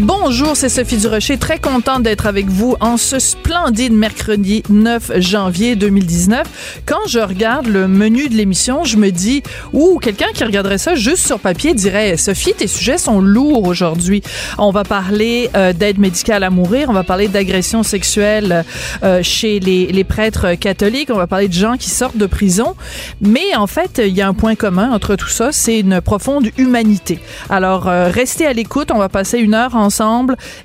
Bonjour, c'est Sophie Durocher, très contente d'être avec vous en ce splendide mercredi 9 janvier 2019. Quand je regarde le menu de l'émission, je me dis, ou quelqu'un qui regarderait ça juste sur papier dirait, Sophie, tes sujets sont lourds aujourd'hui. On va parler euh, d'aide médicale à mourir, on va parler d'agression sexuelle euh, chez les, les prêtres catholiques, on va parler de gens qui sortent de prison. Mais en fait, il y a un point commun entre tout ça, c'est une profonde humanité. Alors, euh, restez à l'écoute, on va passer une heure en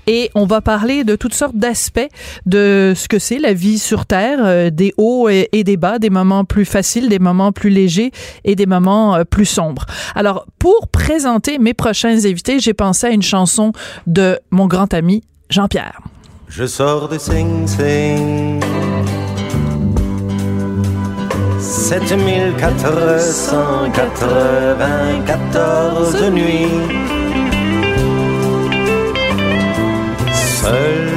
et on va parler de toutes sortes d'aspects de ce que c'est la vie sur Terre, euh, des hauts et, des bas, des moments plus faciles, des moments plus légers et des moments euh, plus sombres. Alors, pour présenter mes prochains invités, j'ai pensé à une chanson de mon grand ami Jean-Pierre. Je sors de Sing Sing. 7494 nuits seul.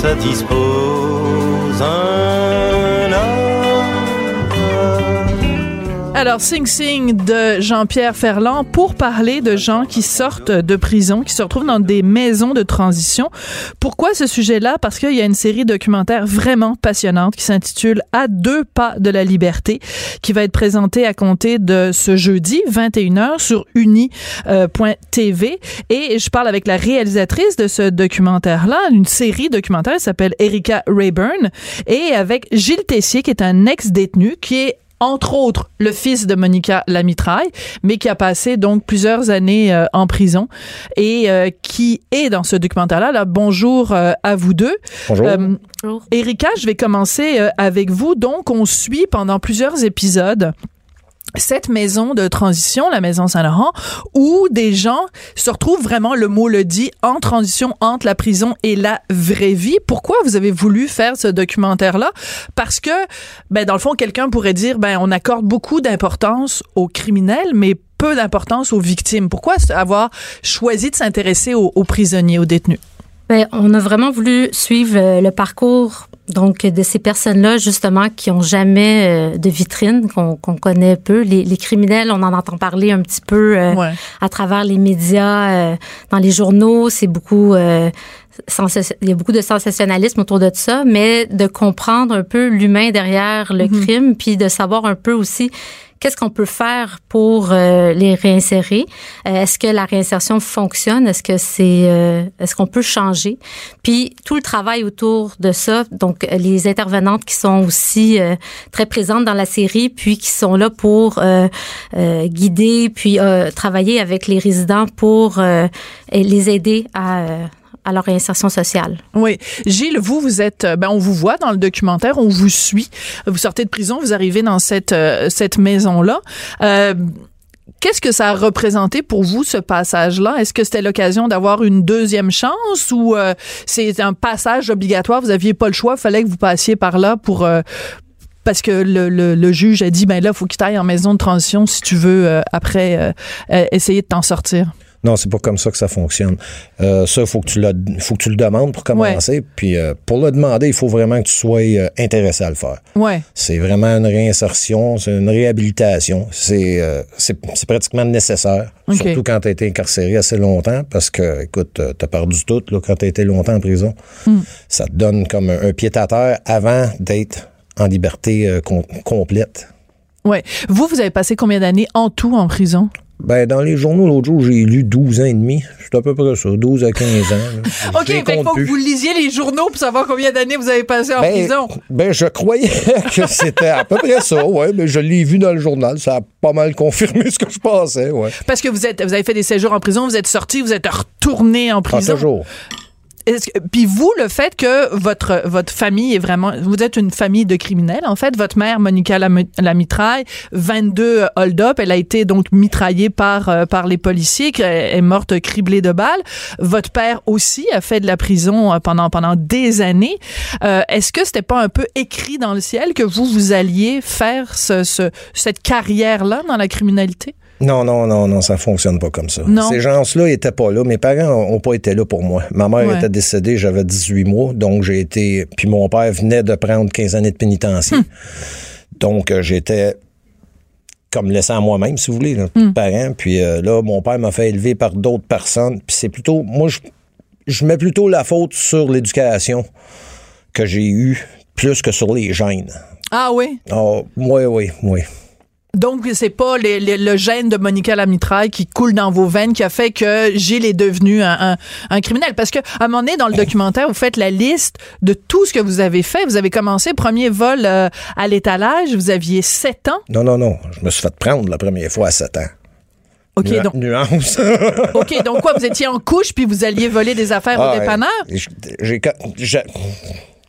Ça dispose un Alors, Sing Sing de Jean-Pierre Ferland pour parler de gens qui sortent de prison, qui se retrouvent dans des maisons de transition. Pourquoi ce sujet-là? Parce qu'il y a une série documentaire vraiment passionnante qui s'intitule À deux pas de la liberté, qui va être présentée à compter de ce jeudi, 21h, sur uni.tv. Et je parle avec la réalisatrice de ce documentaire-là, une série documentaire, s'appelle Erika Rayburn, et avec Gilles Tessier, qui est un ex-détenu, qui est entre autres le fils de Monica Lamitraille, mais qui a passé donc plusieurs années euh, en prison et euh, qui est dans ce documentaire-là. Là, bonjour euh, à vous deux. Bonjour. Erika, je vais commencer avec vous. Donc, on suit pendant plusieurs épisodes cette maison de transition, la maison Saint-Laurent, où des gens se retrouvent vraiment, le mot le dit, en transition entre la prison et la vraie vie. Pourquoi vous avez voulu faire ce documentaire-là? Parce que, ben, dans le fond, quelqu'un pourrait dire, ben, on accorde beaucoup d'importance aux criminels, mais peu d'importance aux victimes. Pourquoi avoir choisi de s'intéresser aux, prisonniers, aux détenus? Ben, on a vraiment voulu suivre euh, le parcours donc de ces personnes-là justement qui ont jamais euh, de vitrine, qu'on connaît peu. Les, les, criminels, on en entend parler un petit peu euh, à travers les médias, dans les journaux. C'est beaucoup il y a beaucoup de sensationnalisme autour de ça, mais de comprendre un peu l'humain derrière le mm-hmm. crime, puis de savoir un peu aussi qu'est-ce qu'on peut faire pour euh, les réinsérer. Euh, Est-ce que la réinsertion fonctionne? Est-ce que c'est euh, est-ce qu'on peut changer? Puis tout le travail autour de ça, donc les intervenantes qui sont aussi très présentes dans la série, puis qui sont là pour guider, puis travailler avec les résidents pour les aider à à leur réinsertion sociale. Oui. Gilles, vous, vous êtes, euh, ben, on vous voit dans le documentaire, on vous suit. Vous sortez de prison, vous arrivez dans cette, euh, cette maison-là. Euh, Qu'est-ce que ça a représenté pour vous, ce passage-là? Est-ce que c'était l'occasion d'avoir une deuxième chance ou c'est un passage obligatoire? Vous aviez pas le choix, il fallait que vous passiez par là pour, parce que le, le, le, juge a dit, ben là, faut qu'il t'aille en maison de transition si tu veux, après, essayer de t'en sortir. Non, c'est pas comme ça que ça fonctionne. Euh, ça, il faut, que tu le, faut que tu le demandes pour commencer. Puis euh, pour le demander, il faut vraiment que tu sois euh, intéressé à le faire. Ouais. C'est vraiment une réinsertion, c'est une réhabilitation. C'est pratiquement nécessaire, surtout quand tu as été incarcéré assez longtemps, parce que, écoute, tu as perdu tout là, quand tu as été longtemps en prison. Hmm. Ça te donne comme un, pied à terre avant d'être en liberté complète. Ouais. Vous, vous avez passé combien d'années en tout en prison? Ben, dans les journaux, l'autre jour, j'ai lu 12 ans et demi. C'est à peu près ça, 12 à 15 ans. OK, il faut que vous lisiez les journaux pour savoir combien d'années vous avez passé en ben, prison. Ben, je croyais que c'était à peu près ça, ouais. Mais je l'ai vu dans le journal. Ça a pas mal confirmé ce que je pensais, ouais. Parce que vous êtes, vous avez fait des séjours en prison, vous êtes sorti, vous êtes retourné en prison. Ah, toujours. Puis vous, le fait que votre votre famille est vraiment, vous êtes une famille de criminels. En fait, votre mère, Monica la, mitraille, 22 hold-up, elle a été donc mitraillée par euh, par les policiers, est morte criblée de balles. Votre père aussi a fait de la prison euh, pendant pendant des années. Euh, est-ce que c'était pas un peu écrit dans le ciel que vous vous alliez faire ce, ce cette carrière là dans la criminalité? Non, non, non, non, ça fonctionne pas comme ça. Ces gens-là étaient pas là. Mes parents ont pas été là pour moi. Ma mère était décédée, j'avais 18 mois, donc j'ai été. Puis mon père venait de prendre 15 années de pénitencier. Hum. Donc euh, j'étais comme laissé à moi-même, si vous voulez, là, hum. parent. Puis euh, là, mon père m'a fait élever par d'autres personnes. Puis c'est plutôt. Moi, je, je mets plutôt la faute sur l'éducation que j'ai eue plus que sur les gènes. Ah oui? Oh, oui, oui, oui. Donc, c'est pas le gène de Monica Lamitraille qui coule dans vos veines qui a fait que Gilles est devenu un, criminel. Parce que, à un moment donné, dans le documentaire, vous faites la liste de tout ce que vous avez fait. Vous avez commencé premier vol euh, à l'étalage, vous aviez 7 ans. Non, non, non. Je me suis fait prendre la première fois à 7 ans. OK, donc. Nuance. OK, donc quoi, vous étiez en couche puis vous alliez voler des affaires au ah, dépanneur? J'ai.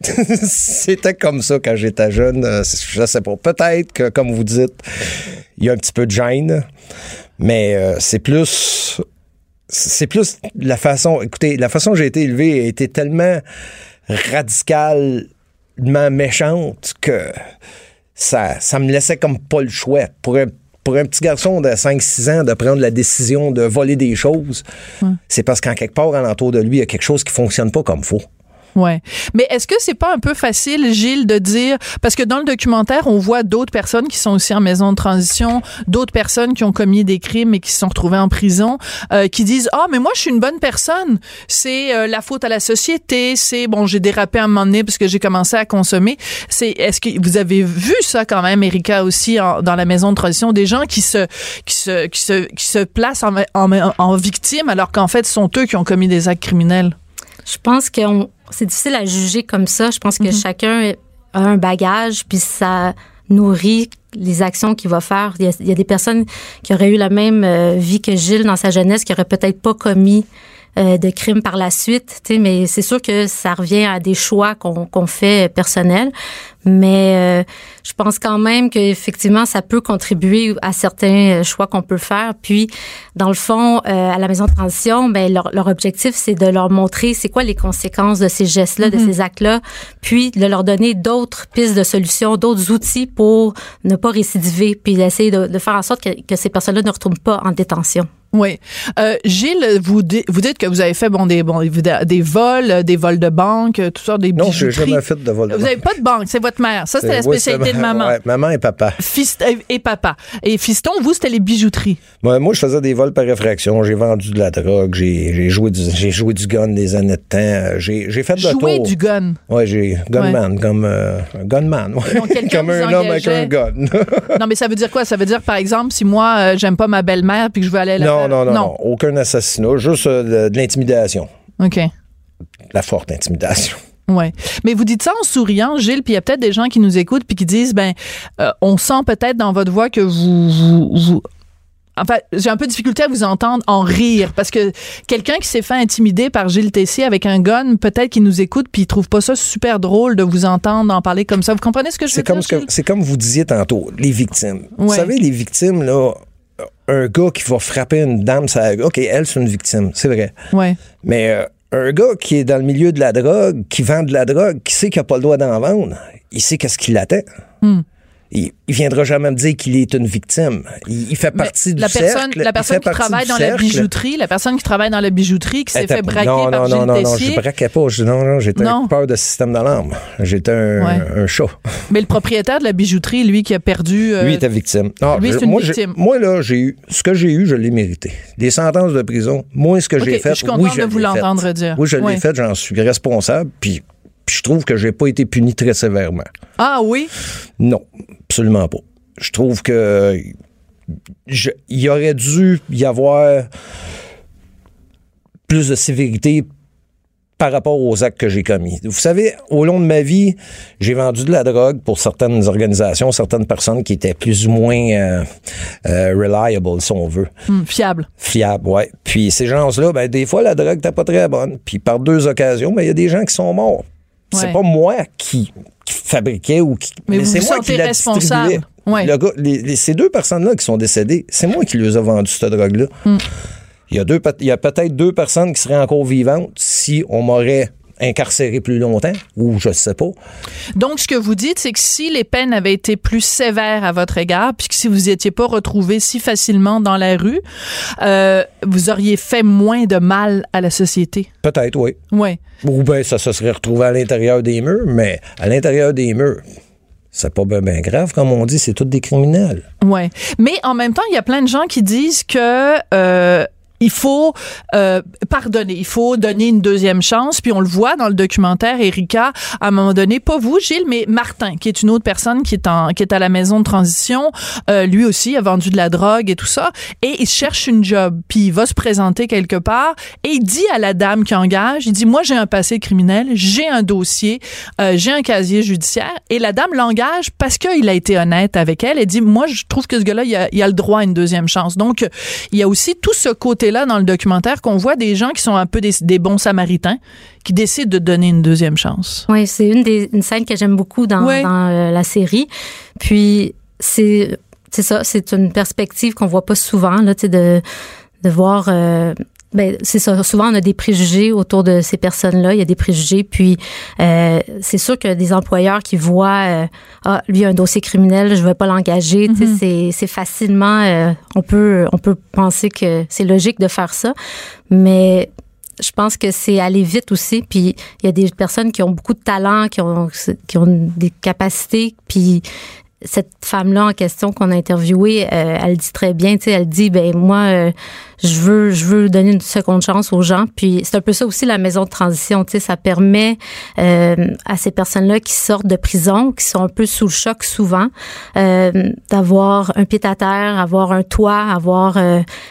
C'était comme ça quand j'étais jeune. Euh, je sais pas. Peut-être que, comme vous dites, il y a un petit peu de gêne, mais euh, c'est plus. C'est plus la façon. Écoutez, la façon dont j'ai été élevé a été tellement radicalement méchante que ça, ça me laissait comme pas le choix. Pour un, pour un petit garçon de 5-6 ans de prendre la décision de voler des choses, c'est parce qu'en quelque part, alentour de lui, il y a quelque chose qui fonctionne pas comme faut. Ouais. Mais est-ce que c'est pas un peu facile, Gilles, de dire parce que dans le documentaire, on voit d'autres personnes qui sont aussi en maison de transition, d'autres personnes qui ont commis des crimes et qui se sont retrouvées en prison, euh, qui disent ah mais moi je suis une bonne personne, c'est euh, la faute à la société, c'est bon j'ai dérapé à un moment donné parce que j'ai commencé à consommer. C'est est-ce que vous avez vu ça quand même, Erika aussi dans la maison de transition, des gens qui se qui se qui se qui se placent en, en, en victime alors qu'en fait ce sont eux qui ont commis des actes criminels? Je pense que c'est difficile à juger comme ça. Je pense que mhm. chacun a un bagage, puis ça nourrit les actions qu'il va faire. Il y, a, des personnes qui auraient eu la même euh, vie que Gilles dans sa jeunesse, qui n'auraient peut-être pas commis euh, de crimes par la suite, mais c'est sûr que ça revient à des choix qu'on fait personnels. Mais euh, je pense quand même qu'effectivement, ça peut contribuer à certains choix qu'on peut faire. Puis, dans le fond, euh, à la maison de transition, ben, leur, leur objectif, c'est de leur montrer c'est quoi les conséquences de ces gestes-là, de mm-hmm. ces actes-là, puis de leur donner d'autres pistes de solutions, d'autres outils pour ne pas récidiver, puis d'essayer de, de, faire en sorte que, que ces personnes-là ne retournent pas en détention. Oui. Euh, Gilles, vous, vous dites que vous avez fait bon des bon des vols, des vols de banque, tout ça, des bijouteries. Non, j'ai jamais fait de vol de Vous n'avez pas de banque, c'est votre mère. Ça, c'était la spécialité de maman. Ouais, maman et papa. Fist et papa. Et fiston, vous, c'était les bijouteries. moi, je faisais des vols par réfraction. J'ai vendu de la drogue. J'ai joué du j'ai joué du gun des années de temps. J'ai fait de Joué du gun. Oui, j'ai gunman comme euh, gunman. comme un homme avec un gun. non, mais ça veut dire quoi? Ça veut dire par exemple si moi euh, j'aime pas ma belle-mère puis que je veux aller la non, non, non, Aucun assassinat, juste euh, de, l'intimidation. OK. La forte intimidation. Oui. Mais vous dites ça en souriant, Gilles, puis il y a peut-être des gens qui nous écoutent puis qui disent ben euh, on sent peut-être dans votre voix que vous, vous, Enfin, j'ai un peu de difficulté à vous entendre en rire parce que quelqu'un qui s'est fait intimider par Gilles Tessier avec un gun, peut-être qu'il nous écoute puis il trouve pas ça super drôle de vous entendre en parler comme ça. Vous comprenez ce que je veux comme dire? C'est comme vous disiez tantôt, les victimes. Vous savez, les victimes, là, un gars qui va frapper une dame, ça, OK, elle, c'est une victime, c'est vrai. Ouais. Mais euh, un gars qui est dans le milieu de la drogue, qui vend de la drogue, qui sait qu'il n'a pas le droit d'en vendre, il sait qu'est-ce qui l'attend. Hmm il, il, viendra jamais me dire qu'il est une victime. Il, fait partie du la personne, cercle. La personne qui travaille dans la bijouterie, la personne qui travaille dans la bijouterie, qui s'est fait braquer non, par non, non, non, non, je braquais pas. non, non, j'étais peur de système d'alarme. J'étais un, un, chat. Mais le propriétaire de la bijouterie, lui, qui a perdu. Euh, lui était victime. Non, lui, c'est une moi, victime. Moi, là, j'ai eu, ce que j'ai eu, je l'ai mérité. Des sentences de prison, moi, ce que j'ai fait, je suis oui, de vous l'entendre dire. Oui, je l'ai fait, j'en suis responsable, puis je trouve que j'ai pas été puni très sévèrement. Ah oui? Non, absolument pas je trouve que il aurait dû y avoir plus de sévérité par rapport aux actes que j'ai commis. Vous savez, au long de ma vie, j'ai vendu de la drogue pour certaines organisations, certaines personnes qui étaient plus ou moins euh, euh, reliable, si on veut. Hmm, fiable. Fiable, ouais. Puis ces gens-là, ben, des fois, la drogue n'était pas très bonne. Puis par deux occasions, ben, il y a des gens qui sont morts. C'est pas moi qui, fabriquais ou qui. Mais, c'est moi qui la responsable. Ouais. Le gars, les, ces deux personnes-là qui sont décédées, c'est moi qui les ai vendu cette drogue-là. Hmm. Il y a, deux, il y a peut-être deux personnes qui seraient encore vivantes si on m'aurait incarcéré plus longtemps ou je sais pas. Donc, ce que vous dites, c'est que si les peines avaient été plus sévères à votre égard, puis que si vous n'étiez pas retrouvé si facilement dans la rue, euh, vous auriez fait moins de mal à la société. Peut-être, oui. Oui. Ou bien ça se serait retrouvé à l'intérieur des murs, mais à l'intérieur des murs, c'est pas bien grave, comme on dit, c'est tous des criminels. Ouais, mais en même temps, il y a plein de gens qui disent que euh, il faut euh, pardonner, il faut donner une deuxième chance. Puis on le voit dans le documentaire, Erika, à un moment donné, pas vous, Gilles, mais Martin, qui est une autre personne qui est en, qui est à la maison de transition. Euh, lui aussi a vendu de la drogue et tout ça, et il cherche une job. Puis il va se présenter quelque part et il dit à la dame qui engage, il dit moi j'ai un passé criminel, j'ai un dossier, euh, j'ai un casier judiciaire, et la dame l'engage parce qu'il a été honnête avec elle. et dit moi je trouve que ce gars-là il a, il a le droit à une deuxième chance. Donc il y a aussi tout ce côté là dans le documentaire qu'on voit des gens qui sont un peu des, bons samaritains qui décident de donner une deuxième chance. Oui, c'est une des une scène que j'aime beaucoup dans, dans euh, la série. Puis c'est c'est ça, c'est une perspective qu'on voit pas souvent là, de de voir euh, ben, c'est ça. Souvent, on a des préjugés autour de ces personnes-là. Il y a des préjugés. Puis, euh, c'est sûr que des employeurs qui voient, euh, ah, lui a un dossier criminel, je vais pas l'engager. Mm-hmm. C'est, c'est facilement, euh, on peut, on peut penser que c'est logique de faire ça, mais je pense que c'est aller vite aussi. Puis il y a des personnes qui ont beaucoup de talent, qui ont, qui ont des capacités, puis cette femme-là en question qu'on a interviewée, euh, elle dit très bien, tu sais, elle dit, ben moi, euh, je veux, je veux donner une seconde chance aux gens. Puis c'est un peu ça aussi la maison de transition, tu sais, ça permet euh, à ces personnes-là qui sortent de prison, qui sont un peu sous le choc souvent, d'avoir un pied à terre, avoir un toit, avoir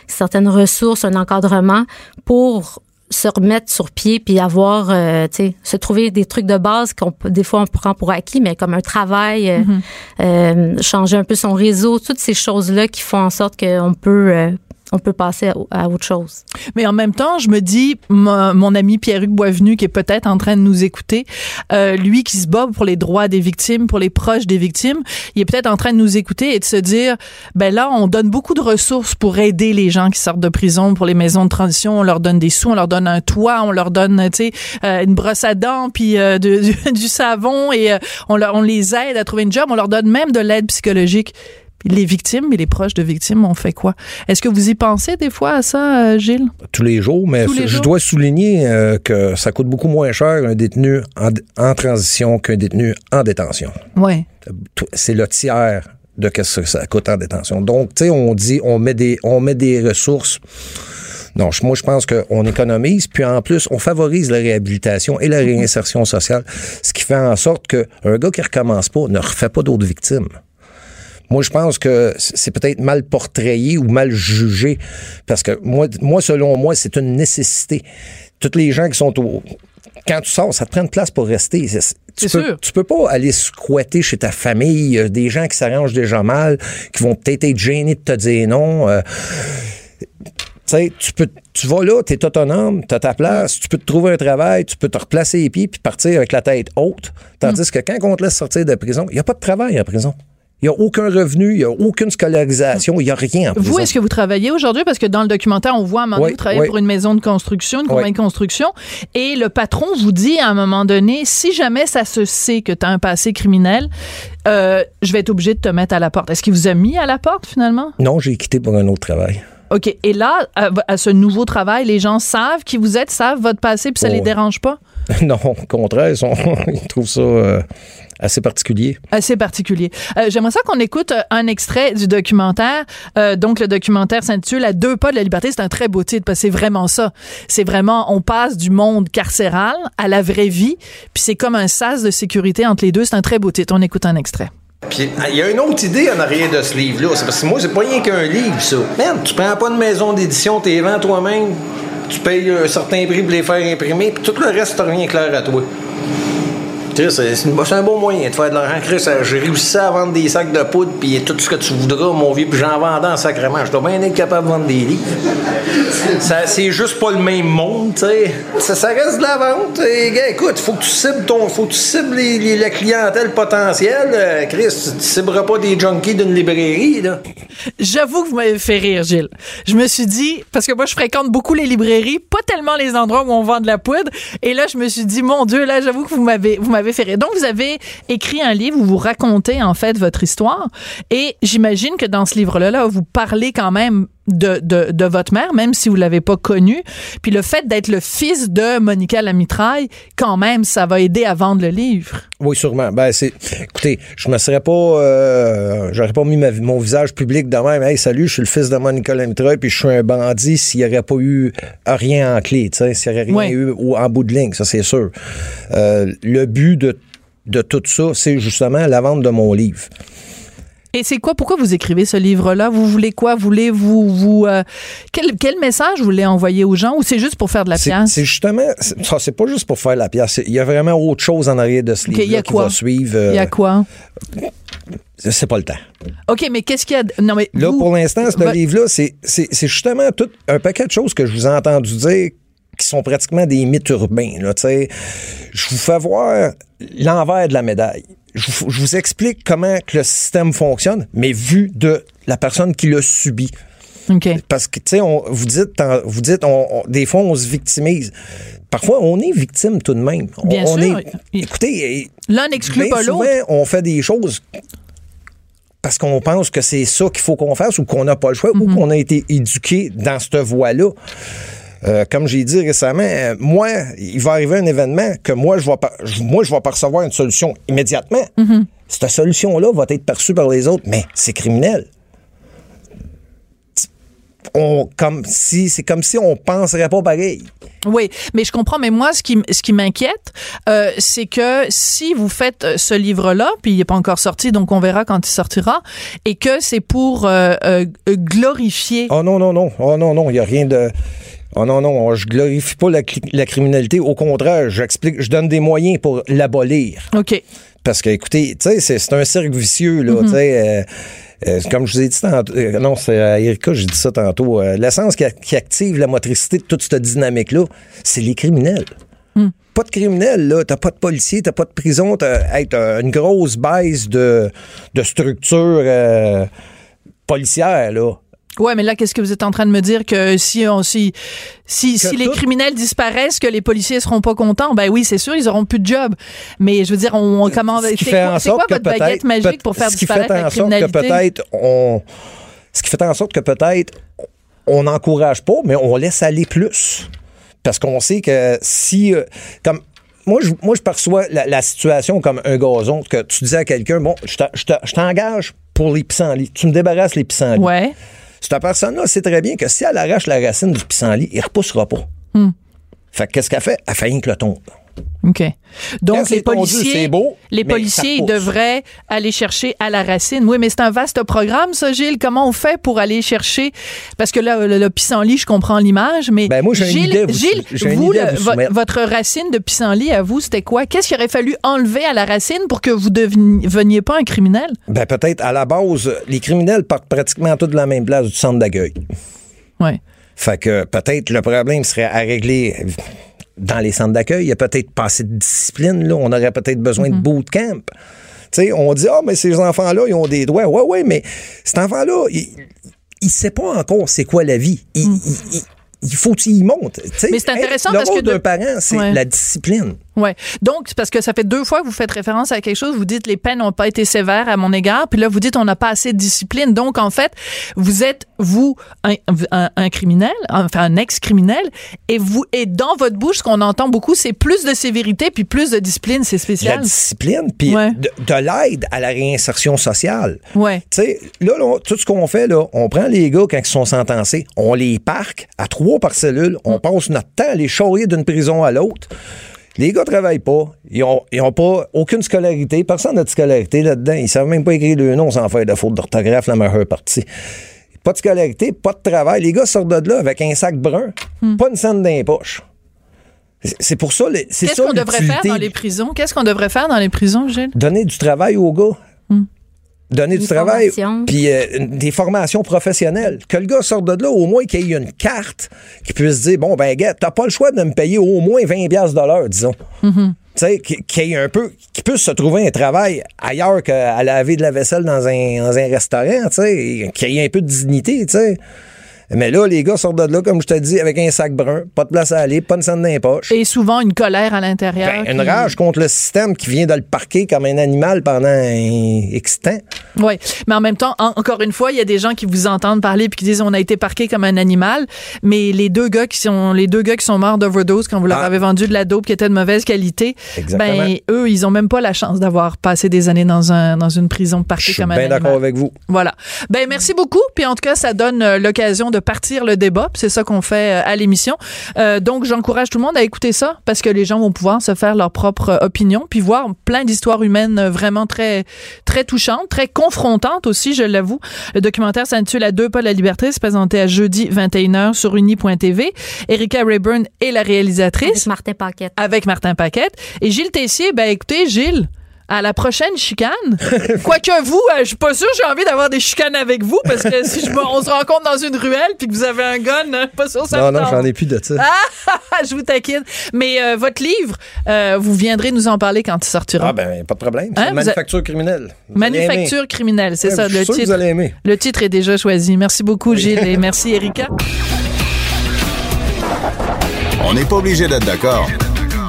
certaines ressources, un encadrement pour se remettre sur pied puis avoir euh, tu sais se trouver des trucs de base qu'on des fois on prend pour acquis mais comme un travail euh, mm-hmm. euh, changer un peu son réseau toutes ces choses là qui font en sorte qu'on peut on peut passer à, autre chose. Mais en même temps, je me dis, mon, ami Pierre-Hugues Boisvenu, qui est peut-être en train de nous écouter, euh, lui qui se bat pour les droits des victimes, pour les proches des victimes, il est peut-être en train de nous écouter et de se dire, ben là, on donne beaucoup de ressources pour aider les gens qui sortent de prison, pour les maisons de transition, on leur donne des sous, on leur donne un toit, on leur donne, tu sais, euh, une brosse à dents, puis euh, du, savon, et on, leur, on les aide à trouver une job, on leur donne même de l'aide psychologique les victimes et les proches de victimes ont fait quoi? Est-ce que vous y pensez des fois à ça, euh, Gilles? Tous les jours, mais je dois souligner euh, que ça coûte beaucoup moins cher un détenu en, transition qu'un détenu en détention. Oui. C'est le tiers de ce que ça coûte en détention. Donc, tu sais, on dit, on met des, on met des ressources. Non, moi, je pense qu'on économise, puis en plus, on favorise la réhabilitation et la réinsertion sociale, ce qui fait en sorte qu'un gars qui recommence pas ne refait pas d'autres victimes. Moi, je pense que c'est peut-être mal portrayé ou mal jugé parce que moi, moi selon moi, c'est une nécessité. Toutes les gens qui sont au, quand tu sors, ça te prend une place pour rester. Tu peux, tu peux pas aller squatter chez ta famille, des gens qui s'arrangent déjà mal, qui vont peut-être être gênés de te dire non. Euh, tu peux, tu vas là, tu es autonome, tu as ta place, tu peux te trouver un travail, tu peux te replacer les pieds puis partir avec la tête haute. Tandis mm. que quand on te laisse sortir de prison, il n'y a pas de travail en prison. Il n'y a aucun revenu, il n'y a aucune scolarisation, il n'y a rien en. Vous, est-ce que vous travaillez aujourd'hui? Parce que dans le documentaire, on voit à un moment donné, vous travaillez pour une maison de construction, une compagnie de construction, et le patron vous dit à un moment donné, si jamais ça se sait que tu as un passé criminel, euh, je vais être obligé de te mettre à la porte. Est-ce qu'il vous a mis à la porte finalement? Non, j'ai quitté pour un autre travail. OK. Et là, à, ce nouveau travail, les gens savent qui vous êtes, savent votre passé, puis ça ne les dérange pas? non, au contraire, ils, trouvent ça... Euh, assez particulier. Assez particulier. Euh, j'aimerais ça qu'on écoute euh, un extrait du documentaire. Donc, le documentaire s'intitule À deux pas de la liberté. C'est un très beau titre parce que c'est vraiment ça. C'est vraiment, on passe du monde carcéral à la vraie vie. Puis c'est comme un sas de sécurité entre les deux. C'est un très beau titre. On écoute un extrait. Puis il y a une autre idée en arrière de ce livre-là. C'est parce que moi, c'est pas rien qu'un livre, ça. Merde, tu prends pas une maison d'édition, t'es vends toi-même. tu payes un certain prix pour les faire imprimer, puis tout le reste te revient clair à toi. C'est un bon moyen de faire de l'argent. Chris, euh, j'ai réussi à vendre des sacs de poudre, puis tout ce que tu voudras, mon vieux, puis j'en vendais en sacrement. Je dois bien être capable de vendre des livres. C'est juste pas le même monde, tu sais. Ça, reste de la vente. Écoute, faut que tu cibles ton, faut que tu cibles les- la clientèle potentielle. Euh, Chris, tu, cibleras pas des junkies d'une librairie, là. J'avoue que vous m'avez fait rire, Gilles. Je me suis dit, parce que moi, je fréquente beaucoup les librairies, pas tellement les endroits où on vend de la poudre. Et là, je me suis dit, mon Dieu, là, j'avoue que vous m'avez, Donc, vous avez écrit un livre où vous racontez, en fait, votre histoire. Et j'imagine que dans ce livre-là, là, vous parlez quand même de, de, de votre mère, même si vous l'avez pas connue. Puis le fait d'être le fils de Monica Lamitraille, quand même, ça va aider à vendre le livre. Oui, sûrement. Ben, c'est. Écoutez, je me serais pas. euh, J'aurais pas mis ma- mon visage public de même. Hey, salut, je suis le fils de Monica Lemtreuil, puis je suis un bandit s'il n'y aurait pas eu rien en clé, tu sais, s'il n'y aurait rien eu ou en bout de ligne, ça, c'est sûr. Euh, le but de, de tout ça, c'est justement la vente de mon livre. Et c'est quoi? Pourquoi vous écrivez ce livre-là? Vous voulez quoi? Voulez-vous... vous euh, quel, quel message vous voulez envoyer aux gens? Ou c'est juste pour faire de la pièce? c'est justement, ça, c'est pas juste pour faire la pièce. Il y a vraiment autre chose en arrière de ce Ok, il y a livre qui quoi? va suivre. euh, Il y a quoi? c'est pas le temps. OK, mais qu'est-ce qu'il y a... de- Non, mais Là, vous- pour l'instant, ce livre-là, c'est justement tout un paquet de choses que je vous ai entendu dire qui sont pratiquement des mythes urbains. Là, tu sais. je vous fais voir l'envers de la médaille. Je vous, je vous explique comment que le système fonctionne, mais vu de la personne qui l'a subi. OK. Parce que, tu sais, vous dites, vous dites on- on- des fois, on se victimise. Parfois, on est victime tout de même. On- Bien on sûr. est- écoutez, L'un n'exclut pas l'autre. on fait des choses parce qu'on pense que c'est ça qu'il faut qu'on fasse ou qu'on n'a pas le choix Mm-hmm. ou qu'on a été éduqué dans cette voie-là. Euh, comme j'ai dit récemment, euh, moi, il va arriver un événement que moi, je vais pas, je- moi, je vais percevoir une solution immédiatement. Mm-hmm. Cette solution-là va être perçue par les autres, mais c'est criminel. On, comme si, c'est comme si on penserait pas pareil. Oui, mais je comprends. Mais moi, ce qui, ce qui m'inquiète, euh, c'est que si vous faites ce livre-là, puis il n'est pas encore sorti, donc on verra quand il sortira, et que c'est pour euh, euh, glorifier. Oh non, non, non. Oh non, non, il n'y a rien de. Oh non, non, je glorifie pas la, criminalité. Au contraire, j'explique, je donne des moyens pour l'abolir. OK. Parce que, écoutez, tu sais, c'est- un cercle vicieux, là. Tu sais, euh, euh, comme je vous ai dit tantôt, euh, non, c'est à Erika, j'ai dit ça tantôt. L'essence qui, qui active la motricité de toute cette dynamique-là, c'est les criminels. Pas de criminels, là. T'as pas de policiers, t'as pas de prison, t'as hey, une grosse baisse de, de structure policière, là. Ouais, mais là, qu'est-ce que vous êtes en train de me dire que si on si si, les criminels disparaissent, que les policiers seront pas contents, ben oui, c'est sûr, ils auront plus de job. Mais je veux dire, on, on comment Ce qui c'est quoi, votre baguette magique pour faire ce qui disparaître fait en la sorte que criminalité? peut-être on ce qui fait en sorte que peut-être on n'encourage pas mais on laisse aller plus. Parce qu'on sait que si euh, comme moi je, moi, je perçois la, la situation comme un gazon que tu dis à quelqu'un bon je t'engage pour les pissenlits. Tu me débarrasses les pissenlits. Ouais. Cette personne-là sait très bien que si elle arrache la racine du pissenlit il repoussera pas. Hmm. fait que qu'est-ce qu'elle fait? Elle fait que le tombe OK. Donc, les policiers, beau, les policiers, devraient aller chercher à la racine. Oui, mais c'est un vaste programme, ça, Gilles. Comment on fait pour aller chercher? Parce que là, le, le pissenlit, je comprends l'image, mais. Ben, moi, Gilles, idée vous- Gilles, vous, le- votre racine de pissenlit, à vous, c'était quoi? Qu'est-ce qu'il aurait fallu enlever à la racine pour que vous deveniez pas un criminel? Ben peut-être à la base, les criminels partent pratiquement tous de la même place du centre d'accueil. Ouais. Fait que peut-être le problème serait à régler dans les centres d'accueil. Il y a peut-être pas assez de discipline, là. On aurait peut-être besoin de bootcamp. Tu sais, on dit, ah, mais ces enfants-là, ils ont des droits. Ouais, ouais, mais cet enfant-là, il, il sait pas encore c'est quoi la vie. Il, il- il- il faut qu'il y monte. Mais c'est intéressant le parce que rôle de- d'un parent, c'est Ouais. la discipline. Ouais. Donc, c'est parce que ça fait deux fois que vous faites référence à quelque chose. Vous dites les peines n'ont pas été sévères à mon égard, puis là vous dites on n'a pas assez de discipline. Donc en fait, vous êtes vous un, un- un criminel, enfin un ex-criminel, et vous et dans votre bouche, ce qu'on entend beaucoup, c'est plus de sévérité puis plus de discipline. C'est La spécial. discipline, puis Ouais. de, de l'aide à la réinsertion sociale. Ouais. Tu sais, là, là, tout ce qu'on fait, là, on prend les gars quand ils sont sentencés, on les parque à trois par cellule, Mm. on passe notre temps à les charrier d'une prison à l'autre. Les gars travaillent pas, ils ont, ils ont pas aucune scolarité, personne n'a de scolarité là-dedans, ils savent même pas écrire le nom sans faire de faute d'orthographe la majeure partie. pas de scolarité, pas de travail. Les gars sortent de là avec un sac brun, Hmm. pas une scène dans les poches. C'est- pour ça, Qu'est-ce qu'on devrait faire dans les prisons? Qu'est-ce qu'on devrait faire dans les prisons, Gilles? Donner du travail aux gars. Donner Une du travail, puis euh, des formations professionnelles. Que le gars sorte de là, au moins qu'il y ait une carte qui puisse dire, bon, ben, gars, t'as pas le choix de me payer au moins 20 piastres de l'heure, disons. Tu sais, qui- qu'il y ait un peu, qui puisse se trouver un travail ailleurs qu'à laver de la vaisselle dans un, dans un restaurant, tu sais, qu'il y ait un peu de dignité, tu sais. Mais là, les gars sortent de là, comme je te dis, avec un sac brun, pas de place à aller, pas de scène dans les poches. Et souvent une colère à l'intérieur. Ben, une rage contre le système qui vient de le parquer comme un animal pendant un X temps. Oui, mais en même temps, en- encore une fois, il y a des gens qui vous entendent parler puis qui disent on a été parqué comme un animal, mais les deux gars qui sont les deux gars qui sont morts d'overdose quand vous leur Ah. avez vendu de la dope qui était de mauvaise qualité, Exactement. ben eux, ils ont même pas la chance d'avoir passé des années dans un dans une prison Je parquée suis comme un bien animal. d'accord avec vous. Voilà. Ben merci beaucoup. Puis en tout cas, ça donne euh, l'occasion de partir le débat. C'est ça qu'on fait euh, à l'émission. Euh, donc j'encourage tout le monde à écouter ça parce que les gens vont pouvoir se faire leur propre euh, opinion puis voir plein d'histoires humaines euh, vraiment très très touchantes, très confrontantes aussi, je l'avoue. Le documentaire s'intitule À deux pas de la liberté. C'est présenté à jeudi 21h sur uni.tv. Erika Rayburn est la Avec réalisatrice Martin Paquette. avec Martin Paquette. Et Gilles Tessier, ben écoutez, Gilles, à la prochaine chicane. Quoique vous, euh, je suis pas sûr j'ai envie d'avoir des chicanes avec vous parce que si je, me- on se rencontre dans une ruelle puis que vous avez un gun, euh, pas sûr ça non, me non, j'en ai plus de ça. je vous taquine. Mais euh, votre livre, euh, vous viendrez nous en parler quand il sortira. Ah ben, pas de problème. Hein, Manufacture criminelle. Vous. Manufacture criminelle, c'est Ouais, ça je suis le sûr que titre. vous allez aimer. Le titre est déjà choisi. Merci beaucoup Gilles et merci Erika. On n'est pas obligé d'être d'accord,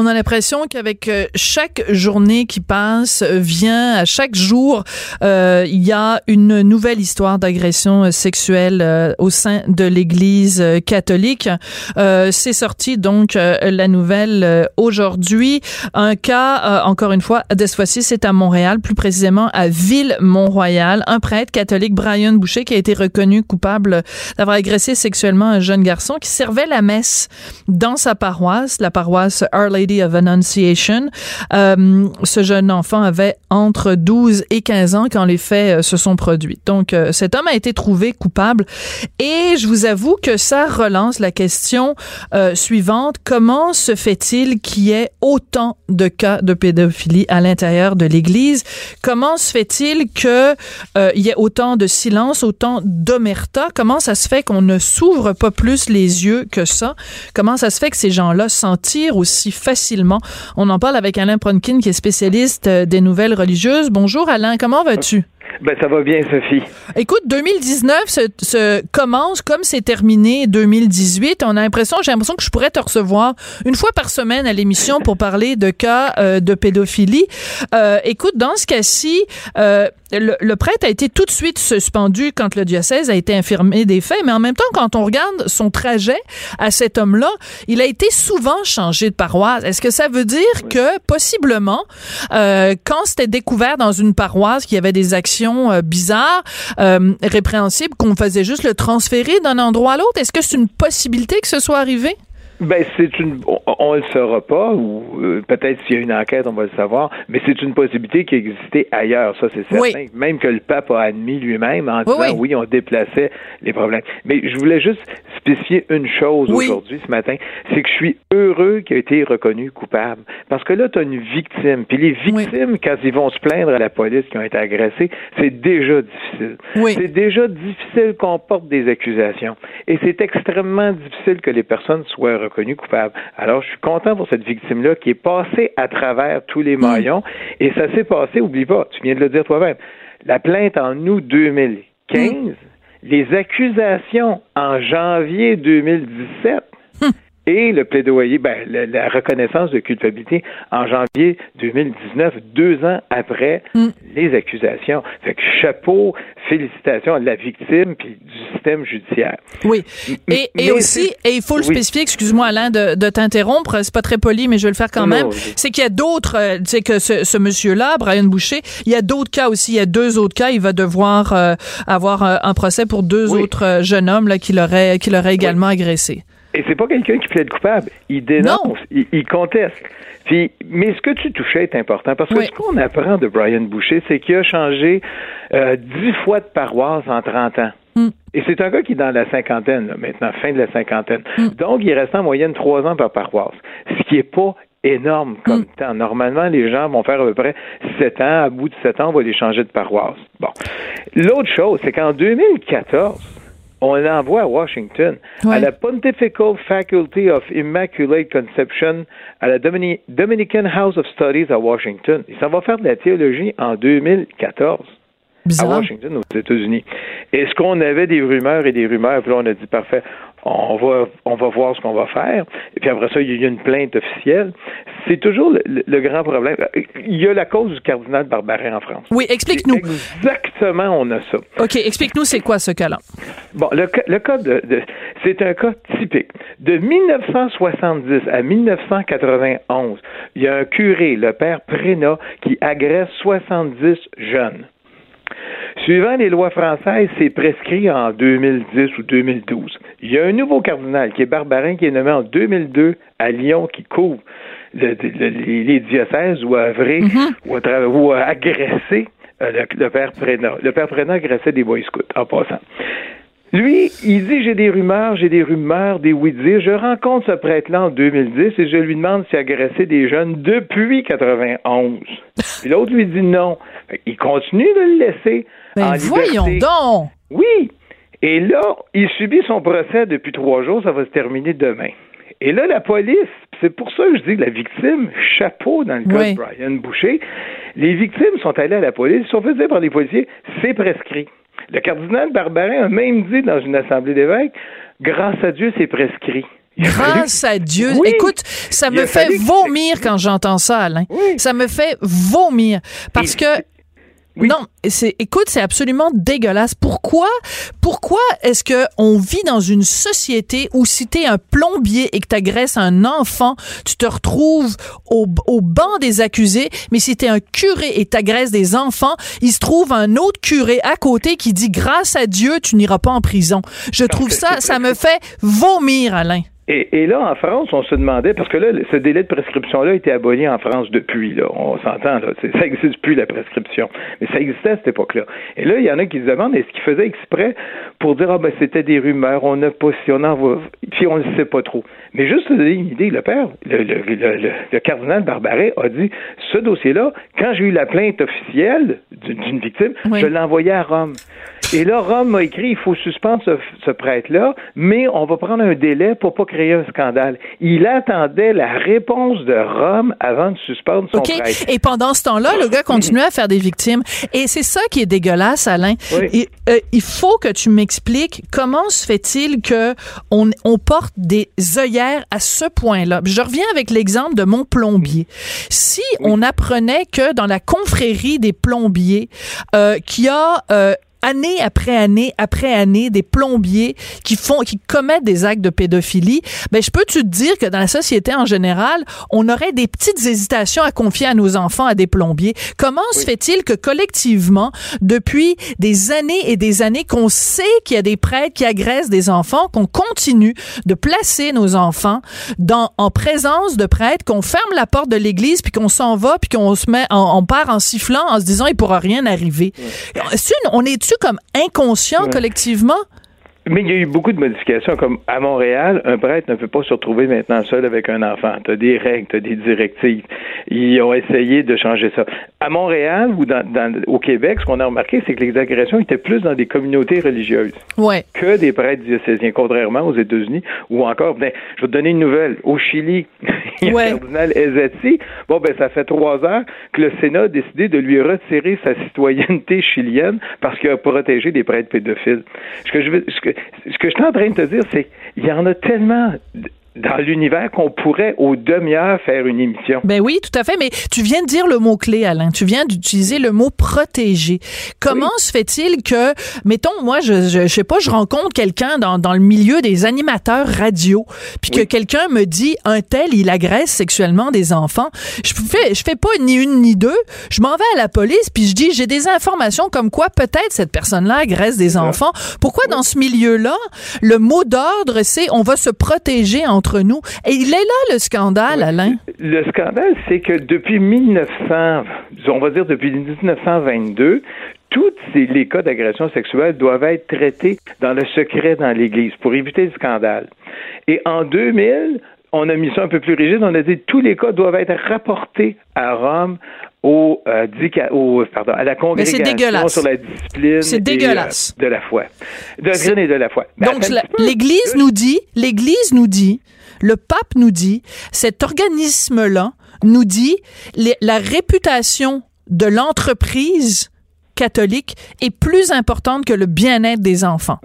On a l'impression qu'avec euh, chaque journée qui passe, euh, vient à chaque jour, euh, il y a une nouvelle histoire d'agression euh, sexuelle au sein de l'Église catholique. Euh, C'est sorti donc la nouvelle aujourd'hui. Un cas, encore une fois, de cette fois-ci, c'est à Montréal, plus précisément à Ville-Mont-Royal. Un prêtre catholique, Brian Boucher, qui a été reconnu coupable d'avoir agressé sexuellement un jeune garçon qui servait la messe dans sa paroisse, la paroisse Our of Annunciation. Euh, ce jeune enfant avait entre 12 et 15 ans quand les faits euh, se sont produits. Donc, euh, cet homme a été trouvé coupable et je vous avoue que ça relance la question suivante. Comment se fait-il qu'il y ait autant de cas de pédophilie à l'intérieur de l'Église? Comment se fait-il que euh, il y ait autant de silence, autant d'omerta? Comment ça se fait qu'on ne s'ouvre pas plus les yeux que ça? Comment ça se fait que ces gens-là s'en tirent aussi facilement? On en parle avec Alain Pronkin, qui est spécialiste euh, des nouvelles religieuses. Bonjour Alain, comment vas-tu? Ben, ça va bien, Sophie. Écoute, 2019 se, se commence comme c'est terminé 2018. On a l'impression, j'ai l'impression que je pourrais te recevoir une fois par semaine à l'émission pour parler de cas euh, de pédophilie. Euh, écoute, dans ce cas-ci, euh, le, le prêtre a été tout de suite suspendu quand le diocèse a été infirmé des faits, mais en même temps, quand on regarde son trajet à cet homme-là, il a été souvent changé de paroisse. Est-ce que ça veut dire que possiblement, quand c'était découvert dans une paroisse qu'il y avait des actions euh, bizarres, euh, qu'on faisait juste le transférer d'un endroit à l'autre, est-ce que c'est une possibilité que ce soit arrivé? Ben, c'est une. On, on le saura pas, ou euh, peut-être s'il y a une enquête, on va le savoir, mais c'est une possibilité qui existait ailleurs, ça c'est certain. Oui. Même que le pape a admis lui-même en Oui, disant oui. oui, on déplaçait les problèmes. Mais je voulais juste spécifier une chose aujourd'hui, ce matin, c'est que je suis heureux qu'il ait été reconnu coupable. Parce que là, tu as une victime. Puis les victimes, quand ils vont se plaindre à la police qui ont été agressés, c'est déjà difficile. Oui. C'est déjà difficile qu'on porte des accusations. Et c'est extrêmement difficile que les personnes soient reconnues coupables. Alors, je suis content pour cette victime-là qui est passée à travers tous les maillons. Et ça s'est passé, oublie pas, tu viens de le dire toi-même, la plainte en août 2015, les accusations en janvier 2017 et le plaidoyer, ben, la, la reconnaissance de culpabilité en janvier 2019, deux ans après les accusations. Fait que chapeau, félicitations à la victime puis du système judiciaire. Oui. Et, aussi, c'est- et il faut le Oui. spécifier, excuse-moi Alain de, de t'interrompre, c'est pas très poli, mais je vais le faire quand Non, même. C'est qu'il y a d'autres, euh, tu sais que ce, ce monsieur-là, Brian Boucher, il y a d'autres cas aussi, il y a deux autres cas, il va devoir euh, avoir euh, un procès pour deux Oui. autres euh, jeunes hommes là, qui l'auraient qui l'auraient également agressé. Et c'est pas quelqu'un qui plaide coupable. Il dénonce, il, il, conteste. Puis, mais ce que tu touchais est important parce que ce qu'on apprend de Brian Boucher, c'est qu'il a changé euh, dix fois de paroisse en 30 ans. Hmm. Et c'est un gars qui est dans la cinquantaine, là, maintenant, fin de la cinquantaine. Hmm. Donc, il reste en moyenne trois ans par paroisse, ce qui est pas énorme comme Hmm. temps. Normalement, les gens vont faire à peu près sept ans. À bout de sept ans, on va les changer de paroisse. Bon. L'autre chose, c'est qu'en 2014, on l'envoie à Washington, Ouais. à la Pontifical Faculty of Immaculate Conception, à la Domini- Dominican House of Studies à Washington. Il s'en va faire de la théologie en 2014 à. Washington, aux États-Unis. Est-ce qu'on avait des rumeurs et des rumeurs, puis là, on a dit, parfait, on va, on va voir ce qu'on va faire. Et puis après ça, il y a une plainte officielle. C'est toujours le, grand problème. Il y a la cause du cardinal Barbarin en France. Oui, explique-nous. Exactement, on a ça. OK, explique-nous c'est quoi ce cas-là? Bon, le, le cas de, de- c'est un cas typique. De 1970 à 1991, il y a un curé, le père Prénat, qui agresse 70 jeunes. Suivant les lois françaises, c'est prescrit en 2010 ou 2012. Il y a un nouveau cardinal qui est Barbarin, qui est nommé en 2002 à Lyon, qui couvre le- le- les, diocèses ou a œuvré ou, a tra- ou a agressé euh, le, le père Prénat. Le père Prénat agressait des boy scouts, en passant. Lui, il dit j'ai des rumeurs, j'ai des rumeurs, des oui-dire. Je rencontre ce prêtre-là en 2010 et je lui demande s'il a agressé des jeunes depuis 91. Puis l'autre lui dit non. Il continue de le laisser Ben en voyons liberté. donc. Oui. Et là, il subit son procès depuis trois jours. Ça va se terminer demain. Et là, la police, c'est pour ça que je dis que la victime, chapeau dans le cas Oui. de Brian Boucher, les victimes sont allées à la police, ils sont fait dire par les policiers, c'est prescrit. Le cardinal Barbarin a même dit dans une assemblée d'évêques, grâce à Dieu, c'est prescrit. Fallu- Grâce à Dieu. Oui. Écoute, ça me fait que- vomir quand j'entends ça, Alain. Oui. Ça me fait vomir. Parce Et- que. Oui. Non, c'est, écoute, c'est absolument dégueulasse. Pourquoi, pourquoi est-ce que on vit dans une société où si t'es un plombier et que t'agresses un enfant, tu te retrouves au, au banc des accusés, mais si t'es un curé et t'agresses des enfants, il se trouve un autre curé à côté qui dit grâce à Dieu, tu n'iras pas en prison. Je trouve ça, ça me fait vomir, Alain. Et, et là, en France, on se demandait, parce que là, ce délai de prescription-là a été aboli en France depuis, là. On s'entend, là. Ça n'existe plus, la prescription. Mais ça existait à cette époque-là. Et là, il y en a qui se demandent, est-ce qu'ils faisaient exprès pour dire, ah, ben, c'était des rumeurs, on n'a pas si, on en va, puis on ne sait pas trop. Mais juste te donner une idée, le père, le, le, le, le- le cardinal Barbaret a dit, ce dossier-là, quand j'ai eu la plainte officielle d'une d'une victime, Oui. je l'ai envoyé à Rome. Et là, Rome m'a écrit, il faut suspendre ce, ce prêtre-là, mais on va prendre un délai pour pas créer un scandale. Il attendait la réponse de Rome avant de suspendre son OK? prêtre. Et pendant ce temps-là, le gars continuait à faire des victimes. Et c'est ça qui est dégueulasse, Alain. Oui. Et, euh, il faut que tu m'expliques comment se fait-il que on, on porte des œillères à ce point-là. Je reviens avec l'exemple de mon plombier. Si on apprenait que dans la confrérie des plombiers, euh, qu'il y a euh, année après année après année des plombiers qui font qui commettent des actes de pédophilie ben je peux tu te dire que dans la société en général on aurait des petites hésitations à confier à nos enfants à des plombiers? Comment se fait-il que collectivement depuis des années et des années qu'on sait qu'il y a des prêtres qui agressent des enfants qu'on continue de placer nos enfants dans en présence de prêtres qu'on ferme la porte de l'église puis qu'on s'en va puis qu'on se met on part en sifflant en se disant il pourra rien arriver? On est-tu comme inconscient collectivement? Mais il y a eu beaucoup de modifications, comme à Montréal, un prêtre ne peut pas se retrouver maintenant seul avec un enfant. Tu as des règles, tu as des directives. Ils ont essayé de changer ça. À Montréal ou dans, dans- au Québec, ce qu'on a remarqué, c'est que les agressions étaient plus dans des communautés religieuses. ouais que des prêtres diocésains, contrairement aux États-Unis, ou encore, ben, je vais te donner une nouvelle. Au Chili, il y a Ouais. le cardinal Ezati. Bon, ben, ça fait trois heures que le Sénat a décidé de lui retirer sa citoyenneté chilienne parce qu'il a protégé des prêtres pédophiles. Ce que je veux, ce que, ce que je suis en train de te dire, c'est qu'il y en a tellement dans l'univers qu'on pourrait aux demi-heures faire une émission. Ben oui, tout à fait. Mais tu viens de dire le mot clé, Alain. Tu viens d'utiliser le mot protéger. Comment se fait-il que, mettons, moi, je, je, sais pas, je rencontre quelqu'un dans, dans le milieu des animateurs radio, puis que quelqu'un me dit un tel, il agresse sexuellement des enfants. Je fais, je fais pas ni une ni deux. Je m'en vais à la police, puis je dis j'ai des informations comme quoi peut-être cette personne-là agresse des enfants. Pourquoi dans ce milieu-là, le mot d'ordre, c'est on va se protéger entre nous. Et il est là le scandale, Alain. Le scandale, c'est que depuis 1900, on va dire depuis 1922, tous les cas d'agression sexuelle doivent être traités dans le secret dans l'Église pour éviter le scandale. Et en 2000, on a mis ça un peu plus rigide. On a dit que tous les cas doivent être rapportés à Rome au, euh, au pardon, à la congrégation sur la discipline C'est dégueulasse. Euh, de la foi. De et de la foi. Donc l'Église nous dit, l'Église nous dit, le pape nous dit, cet organisme-là nous dit la réputation de l'entreprise catholique est plus importante que le bien-être des enfants.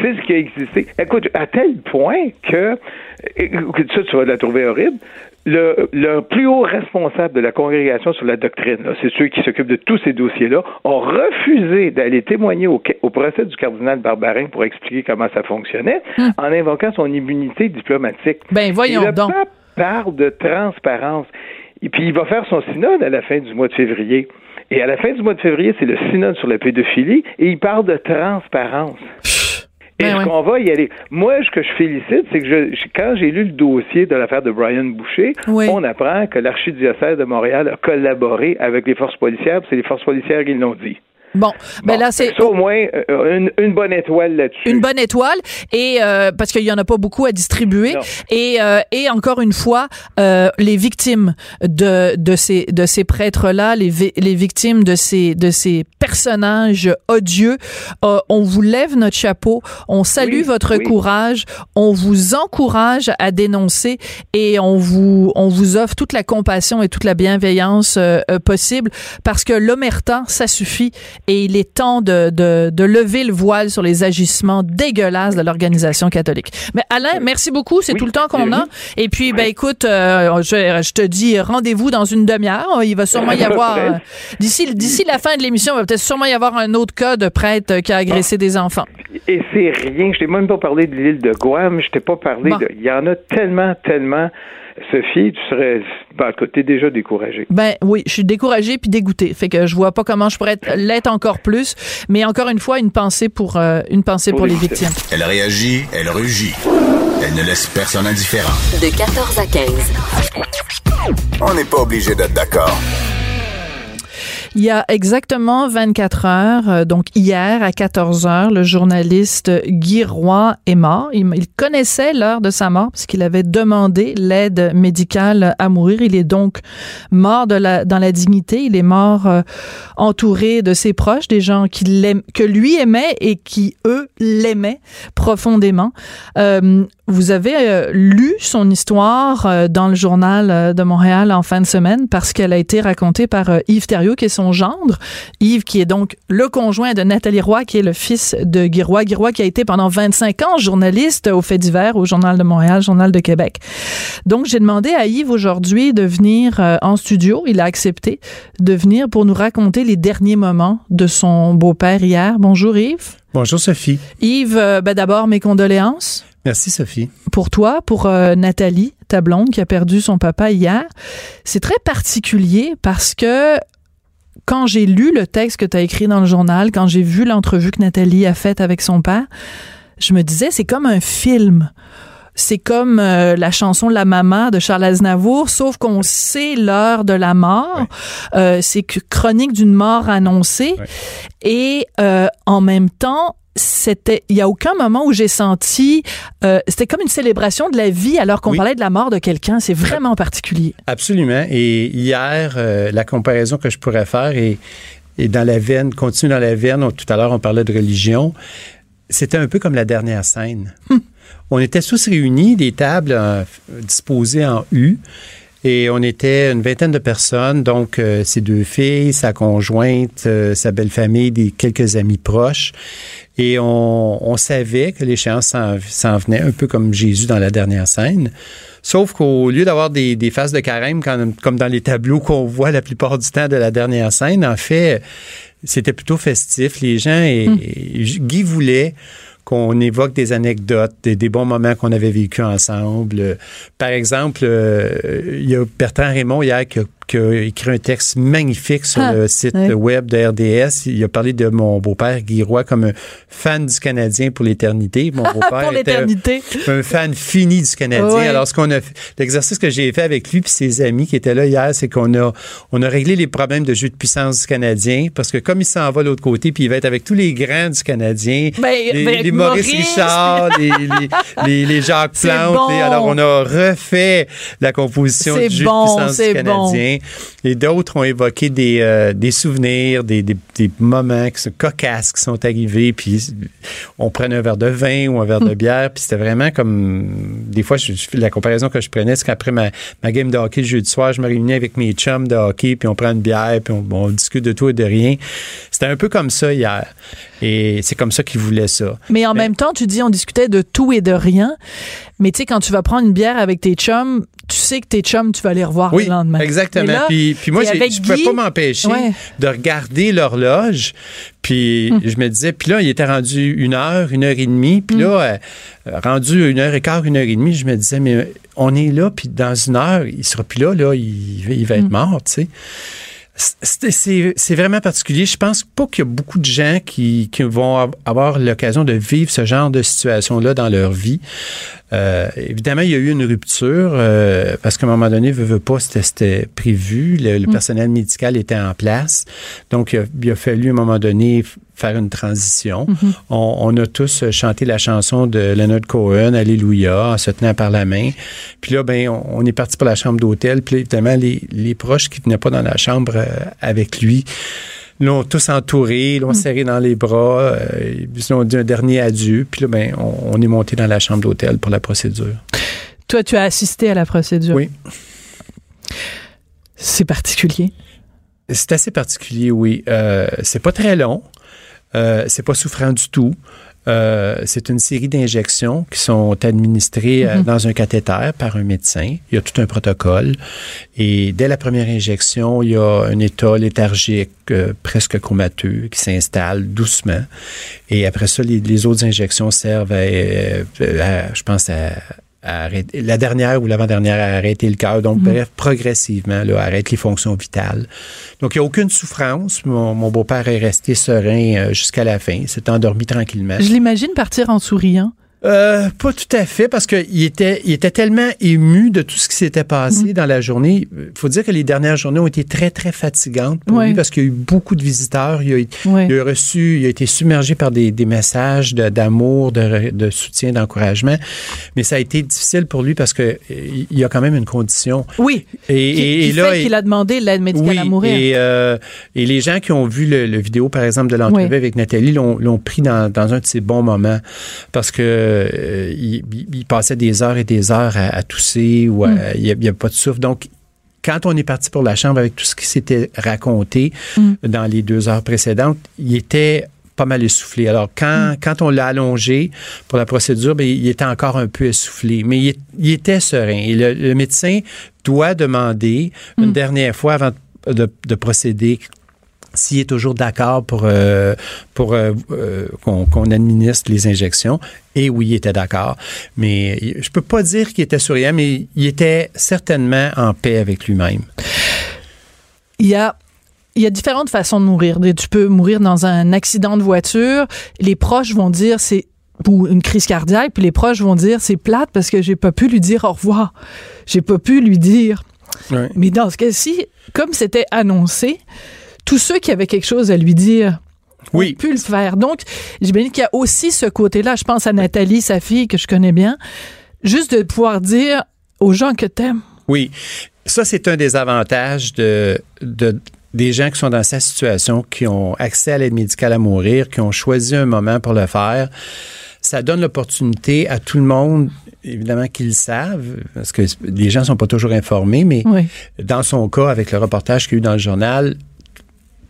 C'est ce qui a existé. Écoute, à tel point que, écoute ça, tu vas la trouver horrible, le, plus haut responsable de la congrégation sur la doctrine, c'est ceux qui s'occupent de tous ces dossiers-là, ont refusé d'aller témoigner au, procès du cardinal Barbarin pour expliquer comment ça fonctionnait, hum. en invoquant son immunité diplomatique. Ben voyons le donc. Pape parle de transparence. Et puis il va faire son synode à la fin du mois de février. Et à la fin du mois de février, c'est le synode sur la pédophilie, et il parle de transparence. Et ben ce qu'on va y aller. Moi, ce que je félicite, c'est que je, quand j'ai lu le dossier de l'affaire de Brian Boucher, on apprend que l'archidiocèse de Montréal a collaboré avec les forces policières, c'est les forces policières qui l'ont dit. Bon, ben là c'est au moins euh, une, bonne étoile là-dessus. Une bonne étoile et euh, parce qu'il y en a pas beaucoup à distribuer et euh, et encore une fois les victimes de de ces de ces prêtres là, les les victimes de ces de ces personnages odieux, on vous lève notre chapeau, on salue votre courage, on vous encourage à dénoncer et on vous on vous offre toute la compassion et toute la bienveillance possible parce que l'omerta ça suffit et il est temps de, de, de, lever le voile sur les agissements dégueulasses de l'organisation catholique. Mais Alain, merci beaucoup, c'est tout le temps qu'on a. Et puis, ben écoute, euh, je, je, te dis rendez-vous dans une demi-heure. Il va sûrement y avoir euh, d'ici d'ici la fin de l'émission, il va peut-être sûrement y avoir un autre cas de prêtre qui a agressé ah. des enfants. Et c'est rien. Je t'ai même pas parlé de l'île de Guam. Je t'ai pas parlé de. Il y en a tellement, tellement. Sophie, tu serais, ben, t'es déjà découragée. Ben oui, je suis découragée puis dégoûtée. Fait que je vois pas comment je pourrais l'être encore plus. Mais encore une fois, une pensée pour, euh, une pensée pour, les victimes. Elle réagit, elle rugit. Elle ne laisse personne indifférent. De 14 à 15. On n'est pas obligé d'être d'accord. Il y a exactement 24 heures, euh, donc hier à 14 heures, le journaliste Guy Roy est mort. Il, connaissait l'heure de sa mort parce qu'il avait demandé l'aide médicale à mourir. Il est donc mort dans la dignité. Il est mort euh, entouré de ses proches, des gens qui que lui aimait et qui, eux, l'aimaient profondément. Euh, vous avez euh, lu son histoire euh, dans le journal euh, de Montréal en fin de semaine parce qu'elle a été racontée par Yves Thériault, qui est son gendre. Yves, qui est donc le conjoint de Nathalie Roy, qui est le fils de Guy Roy. Guy Roy qui a été pendant 25 ans journaliste au Fait divers, au Journal de Montréal, Journal de Québec. Donc, j'ai demandé à Yves aujourd'hui de venir en studio. Il a accepté de venir pour nous raconter les derniers moments de son beau-père hier. Bonjour Yves. Bonjour Sophie. Yves, ben d'abord mes condoléances. Merci Sophie. Pour toi, pour euh, Nathalie, ta blonde qui a perdu son papa hier, c'est très particulier parce que quand j'ai lu le texte que tu as écrit dans le journal, quand j'ai vu l'entrevue que Nathalie a faite avec son père, je me disais c'est comme un film. C'est comme euh, la chanson La Maman de Charles Aznavour, sauf qu'on sait l'heure de la mort. Euh, c'est chronique d'une mort annoncée. Et en même temps, c'était il y a aucun moment où j'ai senti euh, c'était comme une célébration de la vie alors qu'on parlait de la mort de quelqu'un. C'est vraiment particulier. Absolument. Et hier euh, la comparaison que je pourrais faire est, dans la veine continue dans la veine. Tout à l'heure on parlait de religion. C'était un peu comme la dernière scène. Hum. on était tous réunis des tables euh, disposées en U Et on était une vingtaine de personnes, donc euh, ses deux filles, sa conjointe, euh, sa belle famille, des quelques amis proches. Et on, savait que l'échéance s'en venait, un peu comme Jésus dans la dernière scène. Sauf qu'au lieu d'avoir des, des phases de carême comme dans les tableaux qu'on voit la plupart du temps de la dernière scène, en fait, c'était plutôt festif. Les gens, et, hum. Guy voulait qu'on évoque des anecdotes, des, bons moments qu'on avait vécus ensemble. Par exemple, euh, il y a Bertrand Raymond hier qui a qui a écrit un texte magnifique sur ah, le site web de RDS. Il a parlé de mon beau-père Guy Roy comme un fan du Canadien pour l'éternité. Mon beau-père était un, fan fini du Canadien. Alors, ce qu'on a l'exercice que j'ai fait avec lui et ses amis qui étaient là hier, c'est qu'on a, on a réglé les problèmes de jeu de puissance du Canadien parce que comme il s'en va de l'autre côté, puis il va être avec tous les grands du Canadien, ben, les, ben, Maurice, Richard, les, les, les, Jacques Plante. alors, on a refait la composition du jeu de puissance du Canadien. Et d'autres ont évoqué des, euh, des souvenirs, des, des, des, moments qui sont cocasses qui sont arrivés. Puis on prenait un verre de vin ou un verre de hmm. bière. Puis c'était vraiment comme. Des fois, je, la comparaison que je prenais, c'est qu'après ma, ma game de hockey le jeudi soir, je me réunis avec mes chums de hockey, puis on prend une bière, puis on, discute de tout et de rien. C'était un peu comme ça hier. Et c'est comme ça qu'ils voulaient ça. Mais en même temps, tu dis on discutait de tout et de rien. Mais tu sais, quand tu vas prendre une bière avec tes chums, tu sais que tes chums, tu vas les revoir le lendemain. Exactement. puis, puis, moi, je ne pouvais pas m'empêcher de regarder l'horloge. Puis hum. je me disais, puis là, il était rendu une heure, une heure et demie. Puis là, hum. euh, rendu une heure et quart, une heure et demie, je me disais, mais on est là, puis dans une heure, il sera plus là, là, il, il va être hum. mort, tu sais. C'est vraiment particulier. Je pense pas qu'il y a beaucoup de gens qui, qui vont avoir l'occasion de vivre ce genre de situation-là dans leur vie. Euh, évidemment, il y a eu une rupture euh, parce qu'à un moment donné, veut, veut pas, c'était prévu. Le, mm. personnel médical était en place. Donc, il a, fallu à un moment donné faire une transition. Mm-hmm. On, a tous chanté la chanson de Leonard Cohen, Alléluia, en se tenant par la main. Puis là, ben, on, est parti pour la chambre d'hôtel. Puis évidemment, les, les proches qui venaient pas dans la chambre euh, avec lui l'ont tous entouré, l'ont mm. serré dans les bras, euh, ils ont dit un dernier adieu. Puis là, ben, on, est monté dans la chambre d'hôtel pour la procédure. Toi, tu as assisté à la procédure? Oui. C'est particulier. C'est assez particulier, oui. Euh, c'est pas très long. Euh, c'est pas souffrant du tout. Euh, c'est une série d'injections qui sont administrées euh, mhm. dans un cathéter par un médecin. Il y a tout un protocole. Et dès la première injection, il y a un état léthargique euh, presque comateux qui s'installe doucement. Et après ça, les, autres injections servent à je pense, à la dernière ou l'avant-dernière a arrêté le cœur. Donc, mhm. bref, progressivement, là, arrête les fonctions vitales. Donc, il n'y a aucune souffrance. Mon, beau-père est resté serein euh, jusqu'à la fin. S'est endormi tranquillement. Je l'imagine partir en souriant. Euh, pas tout à fait, parce qu'il était, il était tellement ému de tout ce qui s'était passé mhm. dans la journée. Il faut dire que les dernières journées ont été très, très fatigantes pour lui parce qu'il y a eu beaucoup de visiteurs. Il a, reçu, il a été submergé par des, des messages d'amour, de, de, soutien, d'encouragement. Mais ça a été difficile pour lui parce que il y a quand même une condition. Oui. Et, et, là, qu'il a demandé l'aide médicale à mourir. Et, euh, et les gens qui ont vu le, vidéo, par exemple, de l'entrevue avec Nathalie, l'ont pris dans, dans un de ces bons moments parce que euh, il, passait des heures et des heures à, tousser ou mm. il n'y a, pas de souffle. Donc, quand on est parti pour la chambre avec tout ce qui s'était raconté mm. dans les deux heures précédentes, il était pas mal essoufflé. Alors, quand, mm. quand on l'a allongé pour la procédure, bien, il était encore un peu essoufflé, mais il, était serein. Et le, médecin doit demander une dernière fois avant de, de procéder s'il est toujours d'accord pour, euh, pour euh, euh, qu'on administre les injections. Et oui, il était d'accord. Mais je peux pas dire qu'il était souriant, mais il était certainement en paix avec lui-même. Il y a il y a différentes façons de mourir. Tu peux mourir dans un accident de voiture. Les proches vont dire c'est ou une crise cardiaque, puis les proches vont dire c'est plate parce que j'ai pas pu lui dire au revoir. J'ai pas pu lui dire. Mais dans ce cas-ci, comme c'était annoncé, tous ceux qui avaient quelque chose à lui dire oui. ont pu le faire. Donc, j'imagine qu'il y a aussi ce côté-là. Je pense à Nathalie, sa fille, que je connais bien. Juste de pouvoir dire aux gens que t'aimes. Oui. Ça, c'est un des avantages de, de des gens qui sont dans sa situation, qui ont accès à l'aide médicale à mourir, qui ont choisi un moment pour le faire ça donne l'opportunité à tout le monde évidemment qu'ils le savent, parce que les gens ne sont pas toujours informés, mais dans son cas, avec le reportage qu'il y a eu dans le journal,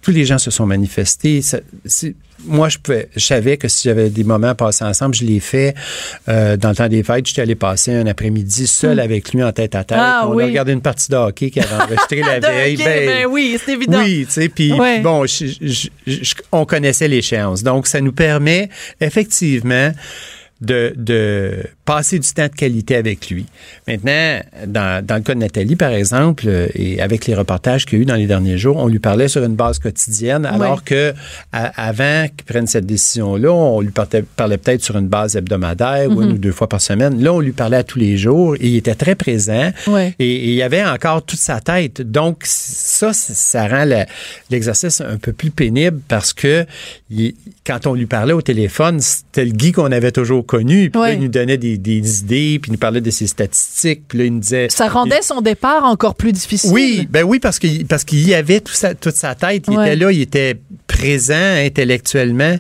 tous les gens se sont manifestés. moi, je, pouvais, je savais que si j'avais des moments à passer ensemble, je l'ai fait euh, dans le temps des fêtes. J'étais allé passer un après-midi seul hmm. avec lui en tête à tête. Ah, on a regardé une partie de hockey qui avait enregistré la veille. Ben, ben, oui, c'est évident. Oui, tu sais, puis bon, on connaissait l'échéance. Donc, ça nous permet effectivement de, de passer du temps de qualité avec lui. Maintenant, dans, dans le cas de Nathalie, par exemple, euh, et avec les reportages qu'il y a eu dans les derniers jours, on lui parlait sur une base quotidienne, alors que avant qu'il prenne cette décision-là, on lui parlait, parlait peut-être sur une base hebdomadaire ou une mhm. ou deux fois par semaine. Là, on lui parlait à tous les jours et il était très présent et, il y avait encore toute sa tête. Donc, ça, ça rend l'exercice un peu plus pénible parce que quand on lui parlait au téléphone, c'était le Guy qu'on avait toujours connu. Puis là, il nous donnait des, idées, puis il nous parlait de ses statistiques. Puis là, il nous disait... Ça rendait son départ encore plus difficile. Oui, ben oui, parce qu'il parce qu'il y avait tout toute sa tête. Il était là, il était présent intellectuellement.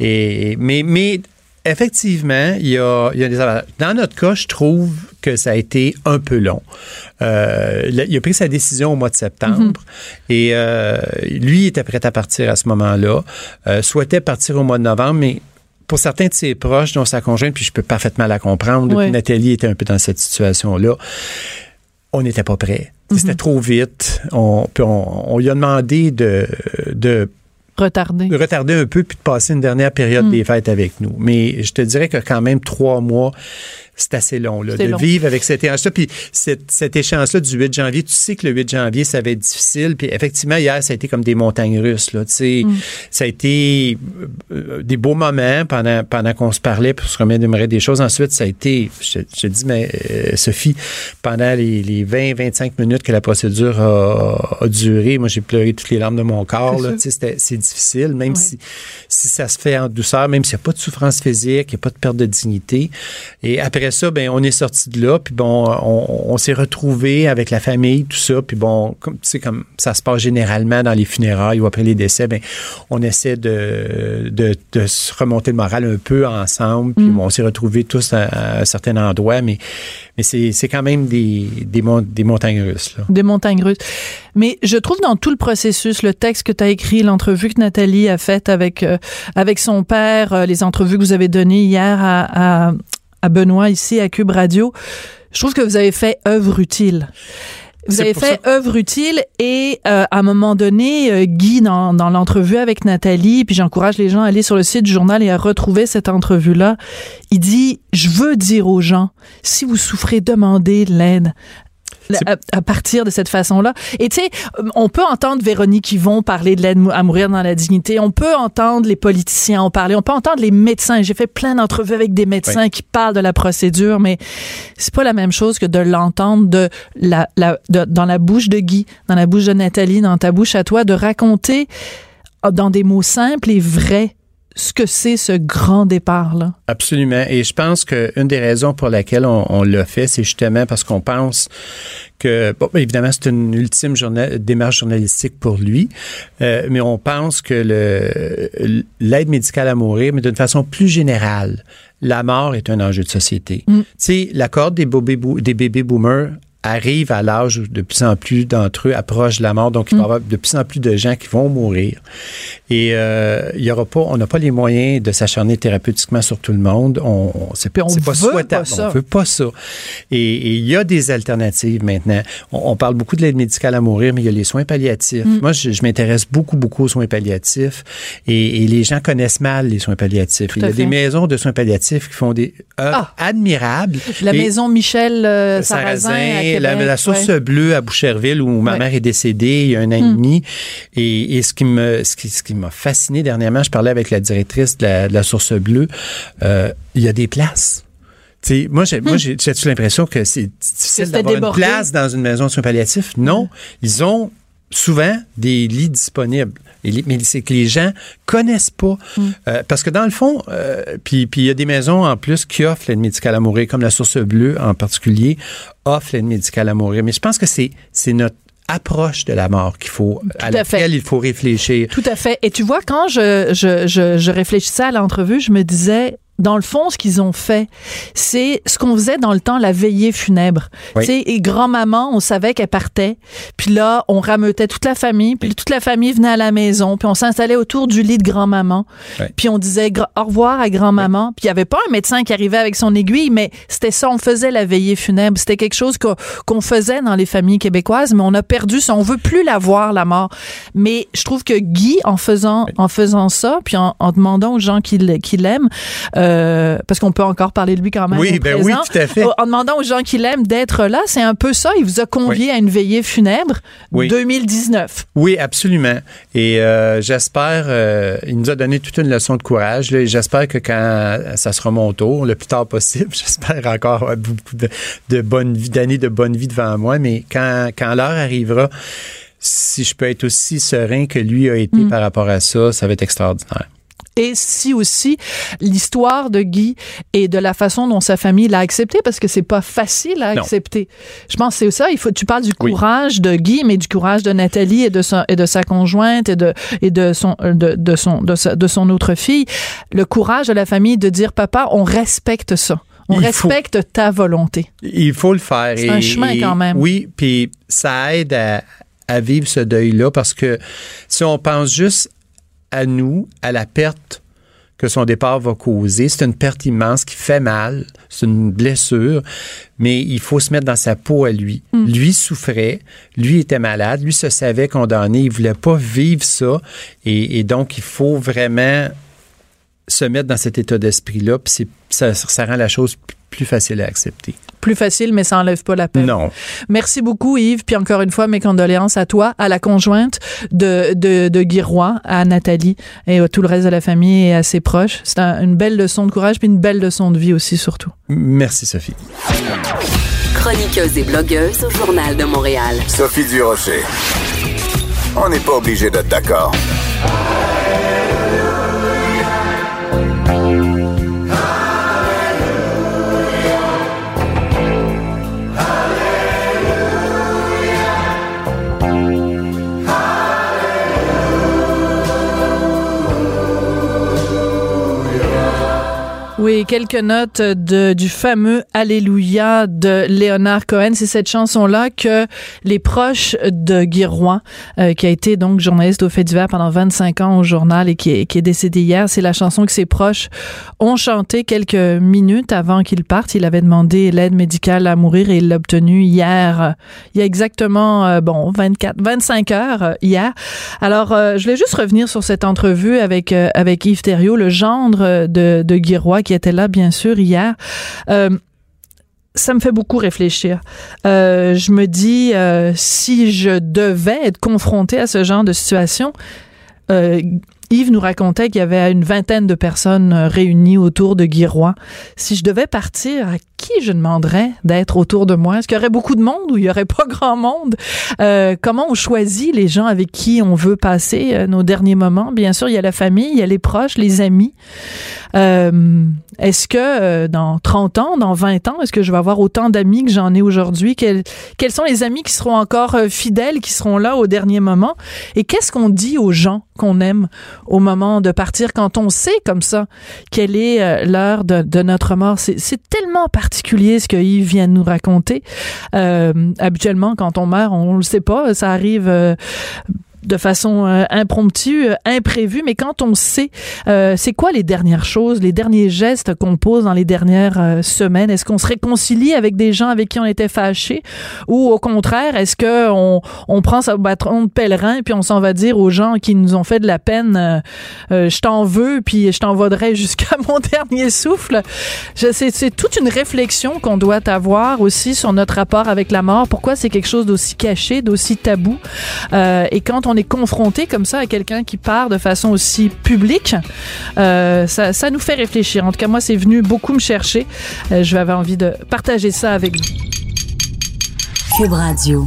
Et, mais, mais effectivement, il y, a, il y a des Dans notre cas, je trouve que ça a été un peu long. Euh, il a pris sa décision au mois de septembre mm-hmm. et euh, lui était prêt à partir à ce moment-là, euh, souhaitait partir au mois de novembre, mais pour certains de ses proches, dont sa conjointe, puis je peux parfaitement la comprendre, Nathalie était un peu dans cette situation-là, on n'était pas prêt. C'était mhm. trop vite. On, on, lui a demandé de, de retarder. retarder un peu puis de passer une dernière période mm. des fêtes avec nous. Mais je te dirais que quand même trois mois, c'est assez long, là, de vivre avec cette échéance-là. Puis cette, cette échéance-là du 8 janvier, tu sais que le 8 janvier, ça va être difficile. Puis effectivement, hier, ça a été comme des montagnes russes. Là, tu sais, mm. Ça a été euh, des beaux moments pendant, pendant qu'on se parlait pour se remémorer des choses. Ensuite, ça a été, je, te dis, mais euh, Sophie, pendant les, les 20-25 minutes que la procédure a, duré, moi, j'ai pleuré toutes les larmes de mon corps. Là, c'est difficile, même si, si ça se fait en douceur, même s'il n'y a pas de souffrance physique, il n'y a pas de perte de dignité. Et après ça, ben, on est sorti de là, puis bon, on, s'est retrouvé avec la famille, tout ça, puis bon, comme, tu sais, comme ça se passe généralement dans les funérailles ou après les décès, ben, on essaie de, de, se remonter le moral un peu ensemble, puis mm. bon, on s'est retrouvés tous à, un certain endroit, mais, mais c'est quand même des, des, des montagnes russes. Là. Des montagnes russes. Mais je trouve dans tout le processus, le texte que tu as écrit, l'entrevue que Nathalie a faite avec, euh, avec son père, euh, les entrevues que vous avez données hier à, à, à Benoît ici à Cube Radio. Je trouve que vous avez fait œuvre utile. Vous avez fait œuvre utile et euh, à un moment donné, euh, Guy, dans, dans l'entrevue avec Nathalie, puis j'encourage les gens à aller sur le site du journal et à retrouver cette entrevue-là, il dit, je veux dire aux gens, si vous souffrez, demandez l'aide à, partir de cette façon-là. Et tu sais, on peut entendre Véronique Yvon parler de l'aide à mourir dans la dignité. On peut entendre les politiciens en parler. On peut entendre les médecins. J'ai fait plein d'entrevues avec des médecins qui parlent de la procédure, mais c'est pas la même chose que de l'entendre de la, la dans la bouche de Guy, dans la bouche de Nathalie, dans ta bouche à toi, de raconter ah, dans des mots simples et vrais ce que c'est ce grand départ-là? Absolument. Et je pense qu'une des raisons pour laquelle on, l'a fait, c'est justement parce qu'on pense que, bon, évidemment, c'est une ultime démarche journalistique pour lui, euh, mais on pense que l'aide médicale à mourir, mais d'une façon plus générale, la mort est un enjeu de société. Mm. Tu sais, la corde des, des bébés boomers arrive à l'âge où de plus en plus d'entre eux approchent de la mort. Donc, il va y mm. avoir de plus en plus de gens qui vont mourir. Et euh, il y aura pas, on n'a pas les moyens de s'acharner thérapeutiquement sur tout le monde. On, c'est pas, pas souhaitable. on veut pas ça. Et, il y a des alternatives maintenant. On, parle beaucoup de l'aide médicale à mourir, mais il y a les soins palliatifs. Mm. Moi, je, m'intéresse beaucoup, beaucoup aux soins palliatifs. Et, les gens connaissent mal les soins palliatifs. il y a des maisons de soins palliatifs qui font des œuvres ah! admirables. La maison Michel euh, Sarrazin la, source bleue à Boucherville où ma mère est décédée il y a un an et hmm. demi. Et, ce qui me, ce qui, m'a fasciné dernièrement, je parlais avec la directrice de la, source bleue. Euh, il y a des places. moi, j'ai, moi, hmm. j'ai, l'impression que c'est difficile d'avoir une place dans une maison de soins palliatifs? Non, ils ont souvent des lits disponibles. Mais c'est que les gens connaissent pas. Mm. Euh, parce que dans le fond, euh, puis il y a des maisons en plus qui offrent l'aide médicale à mourir, comme la Source Bleue en particulier, offre l'aide médicale à mourir. Mais je pense que c'est notre approche de la mort qu'il faut à, laquelle il faut réfléchir. Tout à fait. Et tu vois, quand je, je, je, je réfléchissais à l'entrevue, je me disais, dans le fond, ce qu'ils ont fait, c'est ce qu'on faisait dans le temps, la veillée funèbre. Tu sais, et grand-maman, on savait qu'elle partait. Puis là, on rameutait toute la famille. Puis toute la famille venait à la maison. Puis on s'installait autour du lit de grand-maman. Puis on disait au revoir à grand-maman. Puis il n'y avait pas un médecin qui arrivait avec son aiguille, mais c'était ça, on faisait la veillée funèbre. C'était quelque chose qu'on faisait dans les familles québécoises, mais on a perdu ça. On veut plus la voir, la mort. Mais je trouve que Guy, en faisant, en faisant ça, puis en, demandant aux gens qui, l'aiment, euh, parce qu'on peut encore parler de lui quand même. Oui, ben oui, tout à fait. En demandant aux gens qui l'aiment d'être là, c'est un peu ça. Il vous a convié à une veillée funèbre 2019. Oui, absolument. Et euh, j'espère, euh, il nous a donné toute une leçon de courage. J'espère que quand ça sera mon tour, le plus tard possible, j'espère encore beaucoup de, de bonnes d'années de bonne vie devant moi, mais quand, quand l'heure arrivera, si je peux être aussi serein que lui a été mm. par rapport à ça, ça va être extraordinaire. Et si aussi l'histoire de Guy et de la façon dont sa famille l'a accepté, parce que c'est pas facile à accepter. Je pense que c'est ça. Il faut, tu parles du courage de Guy, mais du courage de Nathalie et de sa, et de sa conjointe et de, et de son, de, de son, de, de son autre fille. Le courage de la famille de dire, papa, on respecte ça. On respecte ta volonté. Il faut le faire. C'est un chemin quand même. Oui, puis ça aide à, à vivre ce deuil-là parce que si on pense juste à nous, à la perte que son départ va causer. C'est une perte immense qui fait mal, c'est une blessure, mais il faut se mettre dans sa peau à lui. Mm. Lui souffrait, lui était malade, lui se savait condamné, il voulait pas vivre ça, et, donc il faut vraiment se mettre dans cet état d'esprit-là, puis ça, ça rend la chose plus facile à accepter plus facile, mais ça enlève pas la peine. Non. Merci beaucoup, Yves. Puis encore une fois, mes condoléances à toi, à la conjointe de, de, de Guy Roy, à Nathalie et à tout le reste de la famille et à ses proches. C'est une belle leçon de courage, puis une belle leçon de vie aussi, surtout. Merci, Sophie. Chroniqueuse et blogueuse au Journal de Montréal. Sophie Durocher. On n'est pas obligé d'être d'accord. Oui, quelques notes de, du fameux Alléluia de Léonard Cohen. C'est cette chanson-là que les proches de Guy Roy, euh, qui a été donc journaliste au Fait divers pendant 25 ans au journal et qui est, qui est décédé hier, c'est la chanson que ses proches ont chanté quelques minutes avant qu'il parte. Il avait demandé l'aide médicale à mourir et il l'a obtenu hier, il y a exactement, euh, bon, 24, 25 heures euh, hier. Alors, je voulais juste revenir sur cette entrevue avec, avec Yves Thériault, le gendre de, de Guy Roy, qui était là, bien sûr, hier. Euh, ça me fait beaucoup réfléchir. Euh, je me dis, euh, si je devais être confrontée à ce genre de situation, Yves nous racontait qu'il y avait une vingtaine de personnes réunies autour de Guy Si je devais partir, à qui je demanderais d'être autour de moi? Est-ce qu'il y aurait beaucoup de monde ou il y aurait pas grand monde? comment on choisit les gens avec qui on veut passer nos derniers moments? Bien sûr, il y a la famille, il y a les proches, les amis. Euh, est-ce que euh, dans 30 ans, dans 20 ans, est-ce que je vais avoir autant d'amis que j'en ai aujourd'hui? Quels, sont les amis qui seront encore euh, fidèles, qui seront là au dernier moment? Et qu'est-ce qu'on dit aux gens? Qu'on aime au moment de partir quand on sait comme ça quelle est l'heure de, notre mort? C'est tellement particulier ce que Yves vient de nous raconter. habituellement, quand on meurt, on le sait pas, ça arrive de façon euh, impromptue, euh, imprévue, mais quand on sait, euh, c'est quoi les dernières choses, les derniers gestes qu'on pose dans les dernières semaines? Est-ce qu'on se réconcilie avec des gens avec qui on était fâchés? Ou au contraire, est-ce que on, on prend sa bâton de pèlerin puis on s'en va dire aux gens qui nous ont fait de la peine, je t'en veux, puis je t'en vaudrai jusqu'à mon dernier souffle? C'est toute une réflexion qu'on doit avoir aussi sur notre rapport avec la mort. Pourquoi c'est quelque chose d'aussi caché, d'aussi tabou? et quand on on est confronté comme ça à quelqu'un qui part de façon aussi publique, euh, ça, nous fait réfléchir. En tout cas, moi, c'est venu beaucoup me chercher. Euh, je vais avoir envie de partager ça avec vous. Cube Radio.